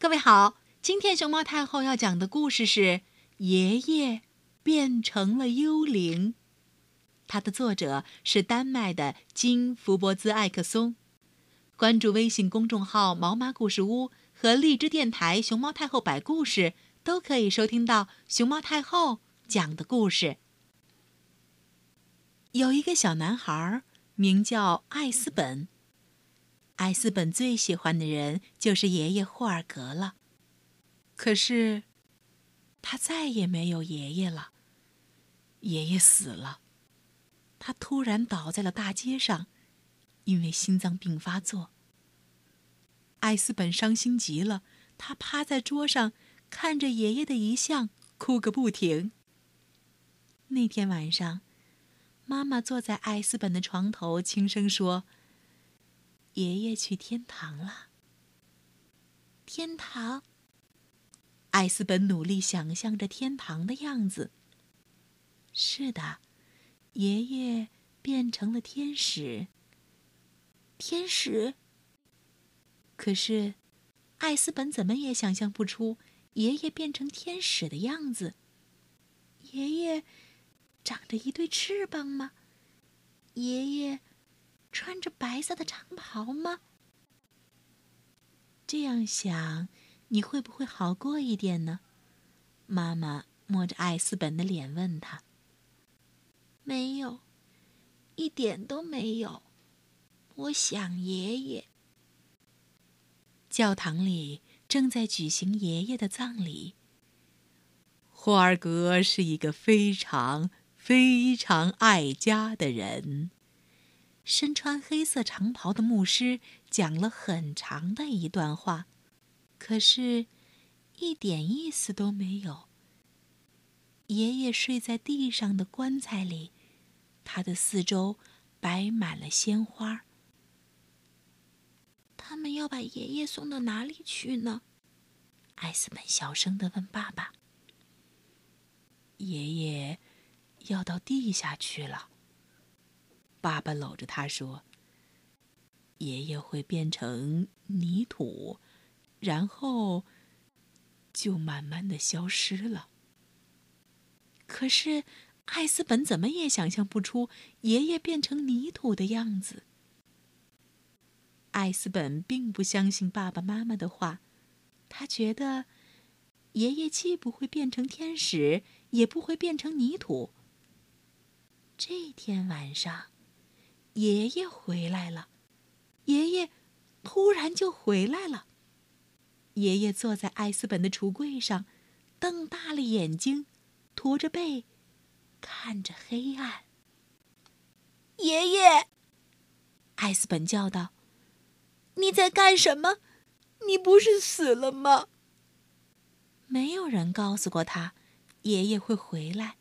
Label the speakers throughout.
Speaker 1: 各位好，今天熊猫太后要讲的故事是《爷爷变成了幽灵》，它的作者是丹麦的金福伯兹艾克松。关注微信公众号“毛妈故事屋”和荔枝电台“熊猫太后摆故事”，都可以收听到熊猫太后讲的故事。有一个小男孩，名叫艾斯本。艾斯本最喜欢的人就是爷爷霍尔格了。可是，他再也没有爷爷了。爷爷死了，他突然倒在了大街上，因为心脏病发作。艾斯本伤心极了，他趴在桌上，看着爷爷的遗像，哭个不停。那天晚上。妈妈坐在艾斯本的床头，轻声说：“爷爷去天堂了。”天堂。艾斯本努力想象着天堂的样子。是的，爷爷变成了天使。天使。可是，艾斯本怎么也想象不出爷爷变成天使的样子。爷爷。长着一对翅膀吗？爷爷穿着白色的长袍吗？这样想，你会不会好过一点呢？妈妈摸着艾斯本的脸问他：“没有，一点都没有。我想爷爷。”教堂里正在举行爷爷的葬礼。霍尔格是一个非常。非常爱家的人，身穿黑色长袍的牧师讲了很长的一段话，可是，一点意思都没有。爷爷睡在地上的棺材里，他的四周摆满了鲜花。他们要把爷爷送到哪里去呢？艾斯本小声的问爸爸。爷爷。要到地下去了。爸爸搂着他说：“爷爷会变成泥土，然后就慢慢的消失了。”可是艾斯本怎么也想象不出爷爷变成泥土的样子。艾斯本并不相信爸爸妈妈的话，他觉得爷爷既不会变成天使，也不会变成泥土。这天晚上，爷爷回来了。爷爷突然就回来了。爷爷坐在艾斯本的橱柜上，瞪大了眼睛，驼着背，看着黑暗。爷爷，艾斯本叫道：“你在干什么？你不是死了吗？”没有人告诉过他，爷爷会回来。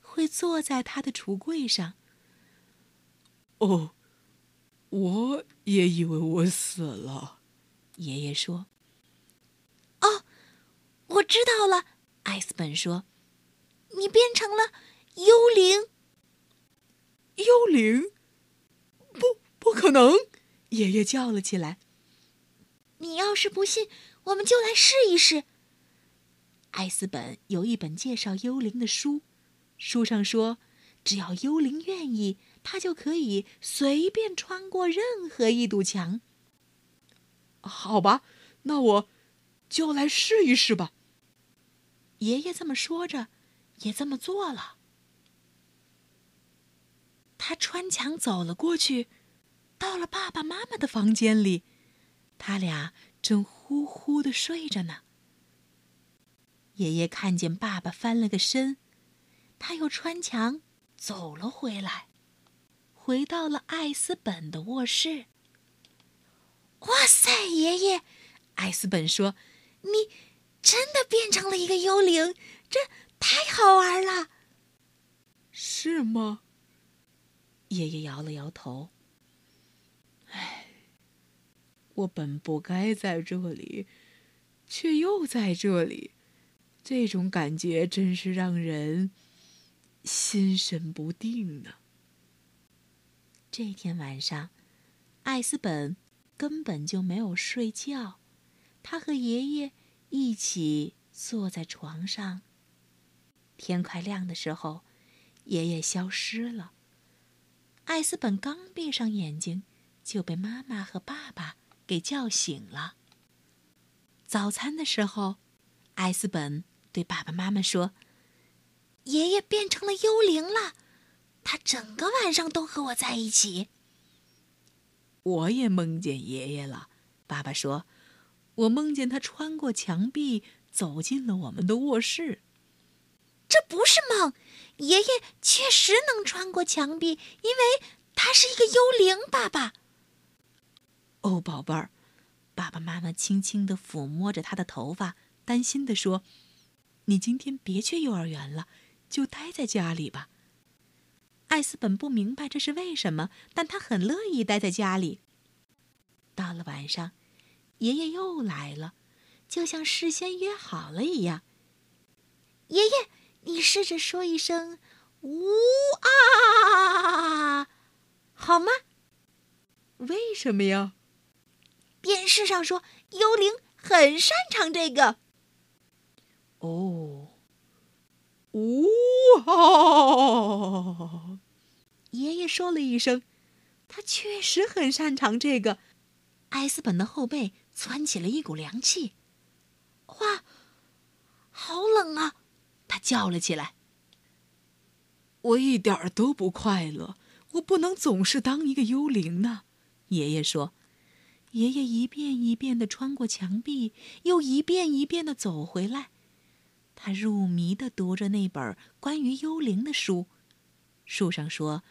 Speaker 1: 会坐在他的橱柜上。
Speaker 2: 哦，我也以为我死了，
Speaker 1: 爷爷说。哦，我知道了，艾斯本说，你变成了幽灵。
Speaker 2: 幽灵？不，不可能！爷爷叫了起来。
Speaker 1: 你要是不信，我们就来试一试。艾斯本有一本介绍幽灵的书。书上说，只要幽灵愿意，他就可以随便穿过任何一堵墙。
Speaker 2: 好吧，那我就来试一试吧。
Speaker 1: 爷爷这么说着，也这么做了。他穿墙走了过去，到了爸爸妈妈的房间里，他俩正呼呼的睡着呢。爷爷看见爸爸翻了个身。他又穿墙走了回来，回到了艾斯本的卧室。哇塞，爷爷！艾斯本说：“你真的变成了一个幽灵，这太好玩了。”
Speaker 2: 是吗？
Speaker 1: 爷爷摇了摇头。
Speaker 2: 唉，我本不该在这里，却又在这里，这种感觉真是让人……心神不定呢。
Speaker 1: 这天晚上，艾斯本根本就没有睡觉，他和爷爷一起坐在床上。天快亮的时候，爷爷消失了。艾斯本刚闭上眼睛，就被妈妈和爸爸给叫醒了。早餐的时候，艾斯本对爸爸妈妈说：“爷爷变成了幽灵了，他整个晚上都和我在一起。”
Speaker 2: 我也梦见爷爷了，爸爸说：“我梦见他穿过墙壁走进了我们的卧室。”
Speaker 1: 这不是梦，爷爷确实能穿过墙壁，因为他是一个幽灵。爸爸，
Speaker 2: 哦，宝贝儿，爸爸妈妈轻轻地抚摸着他的头发，担心地说：“你今天别去幼儿园了，就待在家里吧。”
Speaker 1: 艾斯本不明白这是为什么，但他很乐意待在家里。到了晚上，爷爷又来了，就像事先约好了一样。爷爷，你试着说一声“呜啊”，好吗？
Speaker 2: 为什么呀？
Speaker 1: 电视上说幽灵很擅长这个。
Speaker 2: 哦，呜啊！
Speaker 1: 爷爷说了一声：“他确实很擅长这个。”艾斯本的后背窜起了一股凉气。哇，好冷啊！他叫了起来。
Speaker 2: 我一点儿都不快乐，我不能总是当一个幽灵呢。爷爷说。
Speaker 1: 爷爷一遍一遍的穿过墙壁，又一遍一遍的走回来。他入迷的读着那本关于幽灵的书。书上说。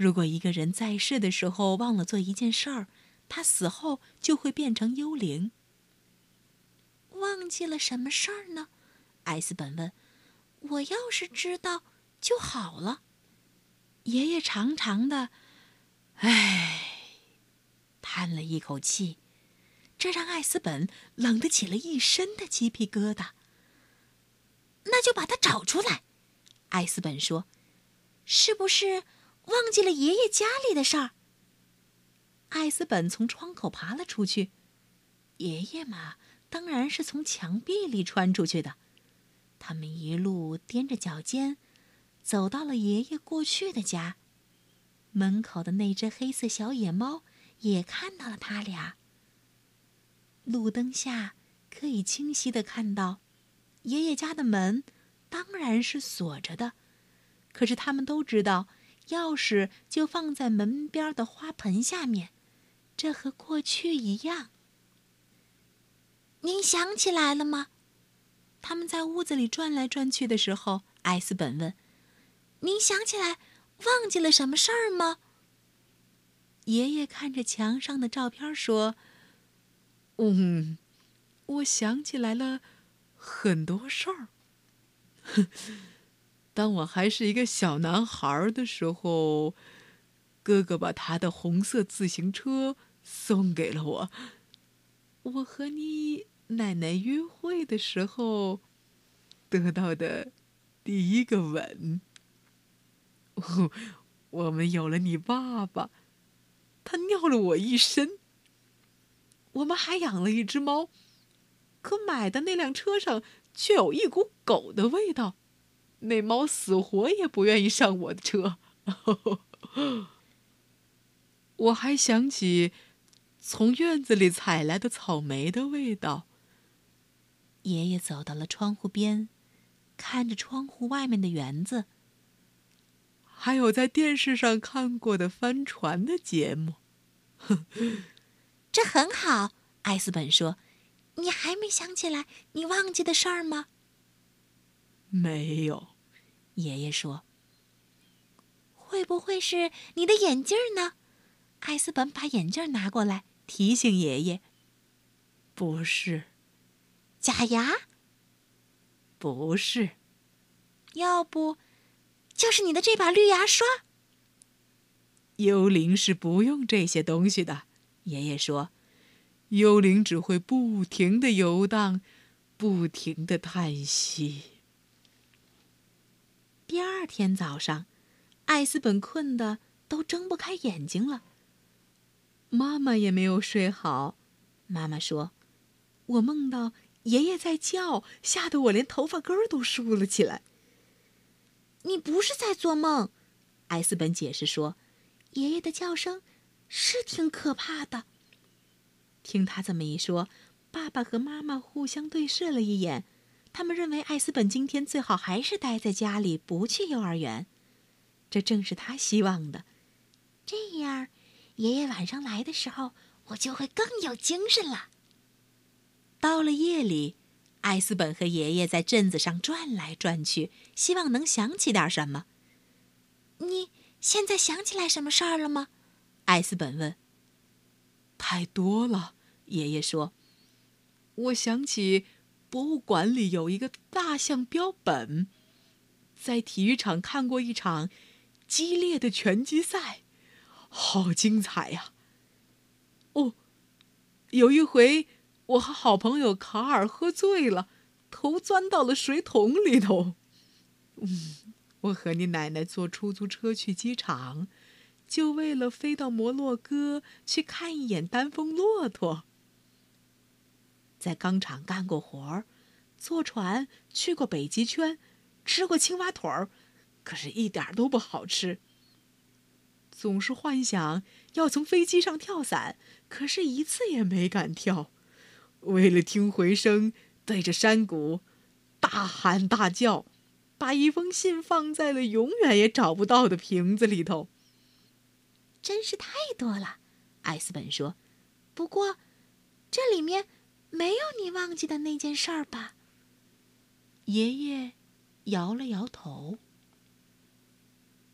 Speaker 1: 如果一个人在世的时候忘了做一件事儿，他死后就会变成幽灵。忘记了什么事儿呢？艾斯本问。我要是知道就好了。爷爷长长的，唉，叹了一口气，这让艾斯本冷得起了一身的鸡皮疙瘩。那就把它找出来，艾斯本说。是不是？忘记了爷爷家里的事儿。艾斯本从窗口爬了出去。爷爷嘛，当然是从墙壁里穿出去的。他们一路踮着脚尖，走到了爷爷过去的家。门口的那只黑色小野猫也看到了他俩。路灯下可以清晰的看到，爷爷家的门当然是锁着的。可是他们都知道。钥匙就放在门边的花盆下面，这和过去一样。您想起来了吗？他们在屋子里转来转去的时候，艾斯本问：“您想起来忘记了什么事儿吗？”爷爷看着墙上的照片说：“
Speaker 2: 嗯，我想起来了很多事儿。”当我还是一个小男孩的时候，哥哥把他的红色自行车送给了我。我和你奶奶约会的时候得到的第一个吻。我们有了你爸爸，他尿了我一身。我们还养了一只猫，可买的那辆车上却有一股狗的味道。那猫死活也不愿意上我的车。我还想起从院子里采来的草莓的味道。
Speaker 1: 爷爷走到了窗户边，看着窗户外面的园子，
Speaker 2: 还有在电视上看过的帆船的节目。
Speaker 1: 这很好，艾斯本说：“你还没想起来你忘记的事儿吗？”
Speaker 2: 没有，
Speaker 1: 爷爷说。会不会是你的眼镜呢？艾斯本把眼镜拿过来，提醒爷爷。
Speaker 2: 不是。
Speaker 1: 假牙？
Speaker 2: 不是。
Speaker 1: 要不，就是你的这把绿牙刷。
Speaker 2: 幽灵是不用这些东西的，爷爷说。幽灵只会不停的游荡，不停的叹息。
Speaker 1: 第二天早上，艾斯本困得都睁不开眼睛了。妈妈也没有睡好。妈妈说：“我梦到
Speaker 2: 爷爷在叫，吓得我连头发根儿都竖了起来。
Speaker 1: 你不是在做梦，艾斯本解释说：“爷爷的叫声是挺可怕的。”听他这么一说，爸爸和妈妈互相对视了一眼，他们认为艾斯本今天最好还是待在家里，不去幼儿园。这正是他希望的，这样，爷爷晚上来的时候，我就会更有精神了。到了夜里，艾斯本和爷爷在镇子上转来转去，希望能想起点什么。你现在想起来什么事儿了吗？艾斯本问。
Speaker 2: 太多了，爷爷说。我想起博物馆里有一个大象标本，在体育场看过一场激烈的拳击赛，好精彩呀！哦，有一回。我和好朋友卡尔喝醉了，头钻到了水桶里头。嗯，我和你奶奶坐出租车去机场，就为了飞到摩洛哥去看一眼丹峰骆驼。在钢厂干过活儿，坐船去过北极圈，吃过青蛙腿儿，可是一点都不好吃。总是幻想要从飞机上跳伞，可是一次也没敢跳。为了听回声，对着山谷大喊大叫，把一封信放在了永远也找不到的瓶子里头。
Speaker 1: 真是太多了，艾斯本说。不过，这里面没有你忘记的那件事儿吧？爷爷摇了摇头。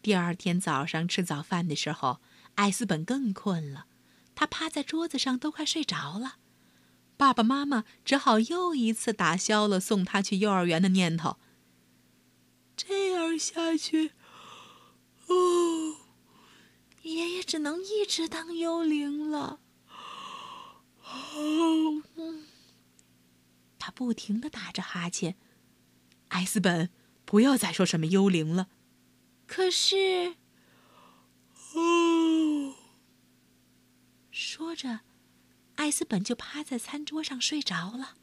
Speaker 1: 第二天早上吃早饭的时候，艾斯本更困了，他趴在桌子上都快睡着了。爸爸妈妈只好又一次打消了送他去幼儿园的念头。
Speaker 2: 这样下去，哦，
Speaker 1: 爷爷只能一直当幽灵了。
Speaker 2: 哦，
Speaker 1: 他不停的打着哈欠。艾斯本，不要再说什么幽灵了。可是，
Speaker 2: 哦，
Speaker 1: 说着。艾斯本就趴在餐桌上睡着了。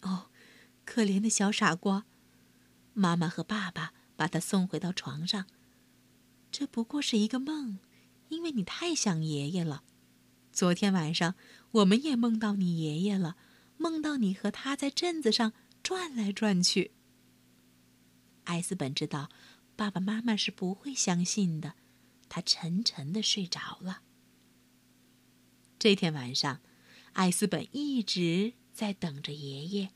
Speaker 1: 哦，可怜的小傻瓜！妈妈和爸爸把他送回到床上。这不过是一个梦，因为你太想爷爷了。昨天晚上我们也梦到你爷爷了，梦到你和他在镇子上转来转去。艾斯本知道爸爸妈妈是不会相信的，他沉沉的睡着了。这天晚上，艾斯本一直在等着爷爷，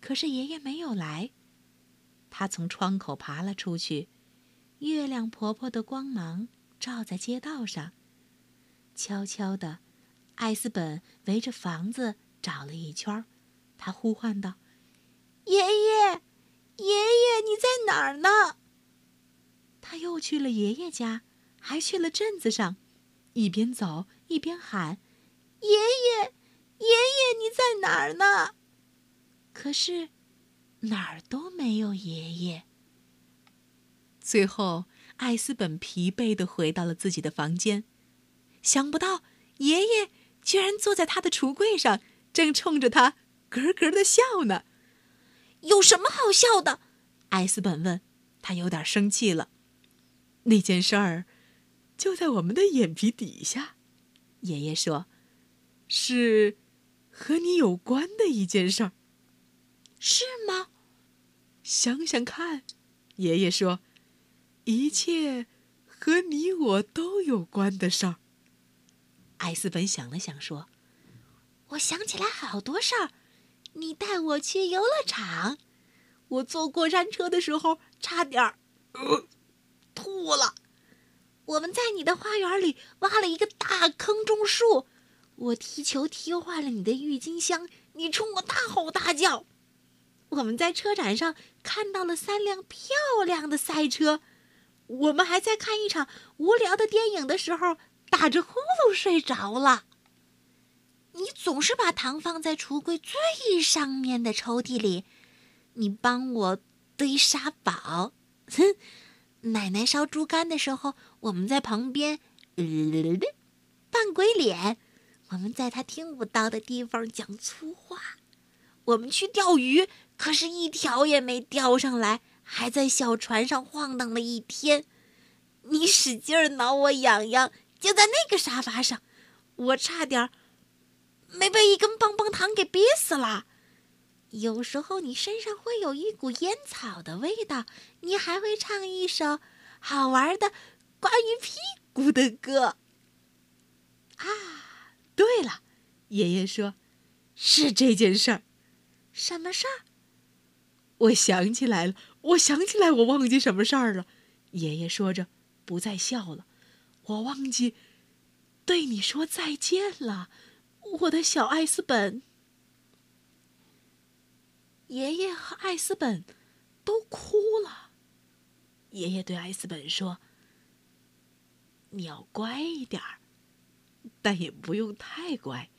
Speaker 1: 可是爷爷没有来。他从窗口爬了出去，月亮婆婆的光芒照在街道上。悄悄的，艾斯本围着房子找了一圈，他呼唤道：“爷爷，爷爷，你在哪儿呢？”他又去了爷爷家，还去了镇子上，一边走一边喊。爷爷，爷爷，你在哪儿呢？可是，哪儿都没有爷爷。最后，艾斯本疲惫的回到了自己的房间，想不到爷爷居然坐在他的橱柜上，正冲着他咯咯的笑呢。有什么好笑的？艾斯本问。他有点生气了。
Speaker 2: 那件事儿，就在我们的眼皮底下。爷爷说。是和你有关的一件事儿，
Speaker 1: 是吗？
Speaker 2: 想想看，爷爷说，一切和你我都有关的事儿。
Speaker 1: 艾斯本想了想说：“我想起来好多事儿。你带我去游乐场，我坐过山车的时候差点儿吐了。我们在你的花园里挖了一个大坑种树。”我踢球踢坏了你的郁金香，你冲我大吼大叫。我们在车展上看到了三辆漂亮的赛车，我们还在看一场无聊的电影的时候打着呼噜睡着了。你总是把糖放在橱柜最上面的抽屉里，你帮我堆沙堡。哼，奶奶烧猪肝的时候，我们在旁边扮鬼脸。我们在他听不到的地方讲粗话，
Speaker 3: 我们去钓鱼，可是一条也没钓上来，还在小船上晃荡了一天。你使劲挠我痒痒，就在那个沙发上，我差点没被一根棒棒糖给憋死了。有时候你身上会有一股烟草的味道，你还会唱一首好玩的关于屁股的歌。
Speaker 2: 啊，对了，爷爷说，是这件事儿。
Speaker 3: 什么事儿？
Speaker 2: 我想起来了，我想起来，我忘记什么事儿了。爷爷说着，不再笑了。我忘记对你说再见了，我的小艾斯本。爷爷和艾斯本都哭了。爷爷对艾斯本说：“你要乖一点儿，但也不用太乖。”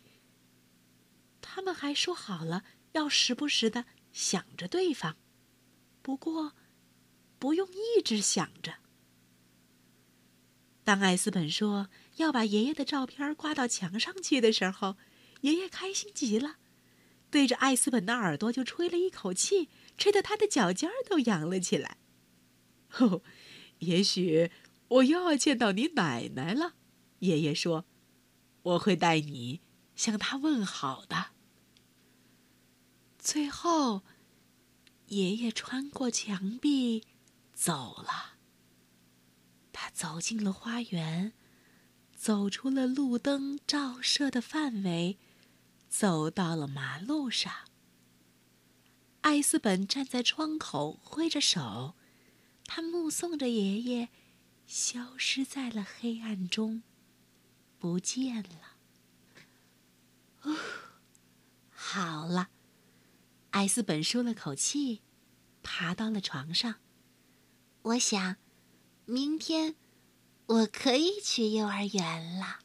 Speaker 2: 他们还说好了。要时不时的想着对方，不过不用一直想着。当艾斯本说要把爷爷的照片挂到墙上去的时候，爷爷开心极了，对着艾斯本的耳朵就吹了一口气，吹得他的脚尖都扬了起来。哦，也许我又要见到你奶奶了，爷爷说，我会带你向她问好的。最后，爷爷穿过墙壁走了。他走进了花园，走出了路灯照射的范围，走到了马路上。艾斯本站在窗口挥着手，他目送着爷爷消失在了黑暗中，不见了。哦，好了。艾斯本舒了口气，爬到了床上。
Speaker 3: 我想，明天我可以去幼儿园了。